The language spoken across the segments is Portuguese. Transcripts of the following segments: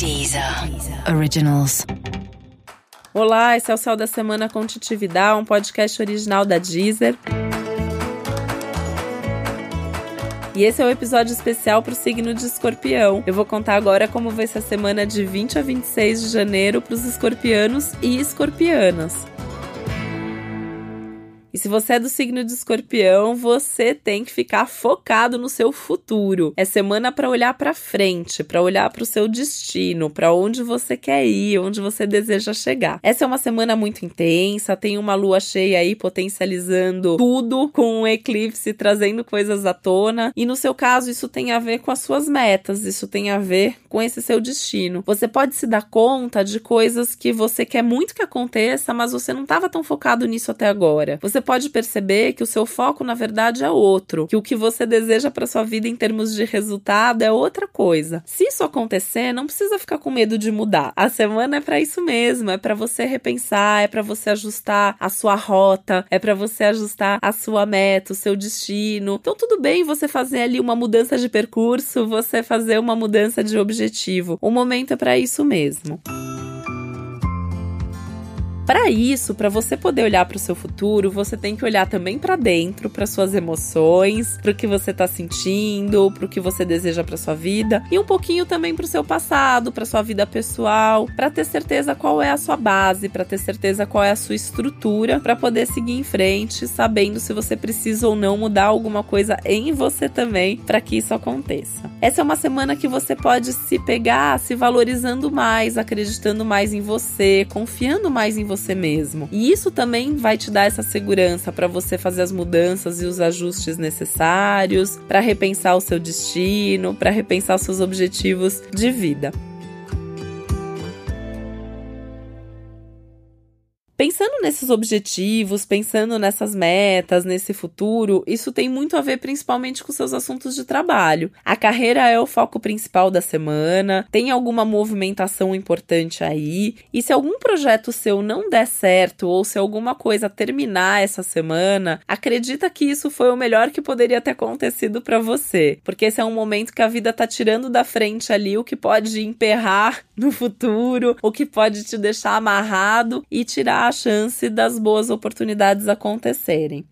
Deezer Originals. Olá, esse é o Céu da Semana com Titividade, um podcast original da Deezer. E esse é o um episódio especial para o signo de escorpião. Eu vou contar agora como vai ser a semana de 20 a 26 de janeiro para os escorpianos e escorpianas. E se você é do signo de escorpião, você tem que ficar focado no seu futuro. É semana para olhar para frente, para olhar para o seu destino, para onde você quer ir, onde você deseja chegar. Essa é uma semana muito intensa, tem uma lua cheia aí potencializando tudo, com um eclipse trazendo coisas à tona. E no seu caso, isso tem a ver com as suas metas, isso tem a ver com esse seu destino. Você pode se dar conta de coisas que você quer muito que aconteça, mas você não estava tão focado nisso até agora. Você você pode perceber que o seu foco, na verdade, é outro, que o que você deseja para sua vida em termos de resultado é outra coisa. Se isso acontecer, não precisa ficar com medo de mudar. A semana é para isso mesmo, é para você repensar, é para você ajustar a sua rota, é para você ajustar a sua meta, o seu destino. Então tudo bem você fazer ali uma mudança de percurso, você fazer uma mudança de objetivo. O momento é para isso mesmo. Para isso, para você poder olhar para o seu futuro, você tem que olhar também para dentro, para suas emoções, para o que você está sentindo, para o que você deseja para sua vida e um pouquinho também para o seu passado, para sua vida pessoal, para ter certeza qual é a sua base, para ter certeza qual é a sua estrutura, para poder seguir em frente, sabendo se você precisa ou não mudar alguma coisa em você também para que isso aconteça. Essa é uma semana que você pode se pegar se valorizando mais, acreditando mais em você, confiando mais em você você mesmo. E isso também vai te dar essa segurança para você fazer as mudanças e os ajustes necessários, para repensar o seu destino, para repensar os seus objetivos de vida. Pensando nesses objetivos, pensando nessas metas, nesse futuro, isso tem muito a ver principalmente com seus assuntos de trabalho. A carreira é o foco principal da semana, tem alguma movimentação importante aí, e se algum projeto seu não der certo ou se alguma coisa terminar essa semana, acredita que isso foi o melhor que poderia ter acontecido para você, porque esse é um momento que a vida tá tirando da frente ali o que pode emperrar no futuro, o que pode te deixar amarrado e tirar a chance das boas oportunidades acontecerem.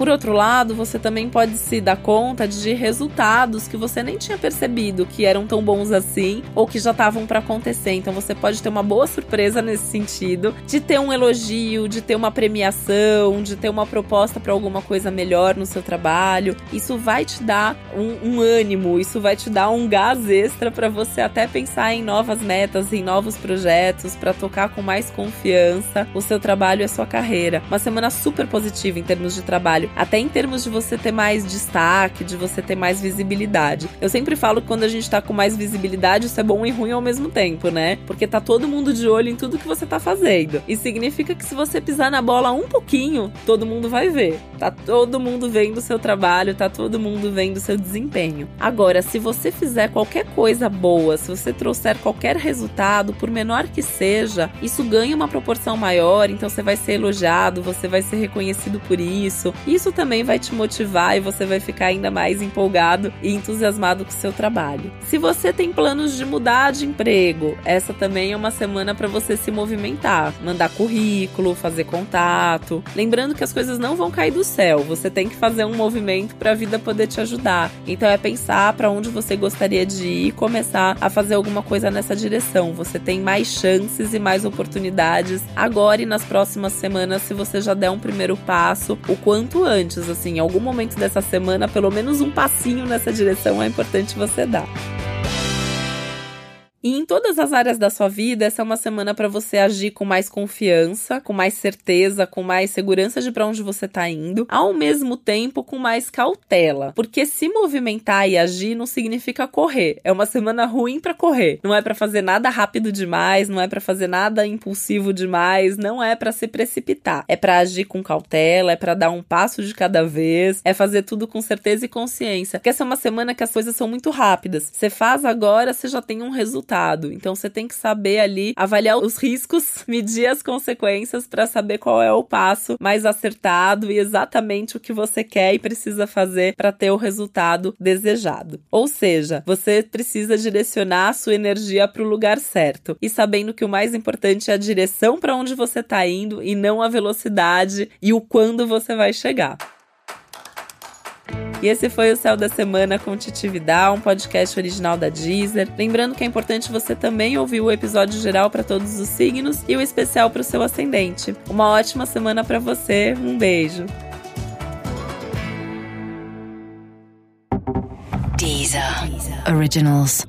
Por outro lado, você também pode se dar conta de resultados que você nem tinha percebido que eram tão bons assim ou que já estavam para acontecer. Então você pode ter uma boa surpresa nesse sentido, de ter um elogio, de ter uma premiação, de ter uma proposta para alguma coisa melhor no seu trabalho. Isso vai te dar um, um ânimo, isso vai te dar um gás extra para você até pensar em novas metas, em novos projetos, para tocar com mais confiança o seu trabalho e a sua carreira. Uma semana super positiva em termos de trabalho até em termos de você ter mais destaque, de você ter mais visibilidade. Eu sempre falo que quando a gente tá com mais visibilidade, isso é bom e ruim ao mesmo tempo, né? Porque tá todo mundo de olho em tudo que você tá fazendo. E significa que se você pisar na bola um pouquinho, todo mundo vai ver. Tá todo mundo vendo o seu trabalho, tá todo mundo vendo o seu desempenho. Agora, se você fizer qualquer coisa boa, se você trouxer qualquer resultado, por menor que seja, isso ganha uma proporção maior, então você vai ser elogiado, você vai ser reconhecido por isso. Isso isso também vai te motivar e você vai ficar ainda mais empolgado e entusiasmado com o seu trabalho. Se você tem planos de mudar de emprego, essa também é uma semana para você se movimentar, mandar currículo, fazer contato. Lembrando que as coisas não vão cair do céu, você tem que fazer um movimento para a vida poder te ajudar. Então é pensar para onde você gostaria de ir e começar a fazer alguma coisa nessa direção. Você tem mais chances e mais oportunidades agora e nas próximas semanas se você já der um primeiro passo o quanto antes, assim, em algum momento dessa semana, pelo menos um passinho nessa direção é importante você dar. E em todas as áreas da sua vida, essa é uma semana para você agir com mais confiança, com mais certeza, com mais segurança de para onde você tá indo, ao mesmo tempo com mais cautela, porque se movimentar e agir não significa correr. É uma semana ruim para correr. Não é para fazer nada rápido demais, não é para fazer nada impulsivo demais, não é para se precipitar. É para agir com cautela, é para dar um passo de cada vez, é fazer tudo com certeza e consciência. Porque essa é uma semana que as coisas são muito rápidas. Você faz agora, você já tem um resultado resultado. Então você tem que saber ali avaliar os riscos, medir as consequências para saber qual é o passo mais acertado e exatamente o que você quer e precisa fazer para ter o resultado desejado. Ou seja, você precisa direcionar a sua energia para o lugar certo e sabendo que o mais importante é a direção para onde você está indo e não a velocidade e o quando você vai chegar. E esse foi o Céu da Semana com Titi Vidal, um podcast original da Deezer. Lembrando que é importante você também ouvir o episódio geral para todos os signos e o especial para o seu ascendente. Uma ótima semana para você, um beijo. Deezer. Originals.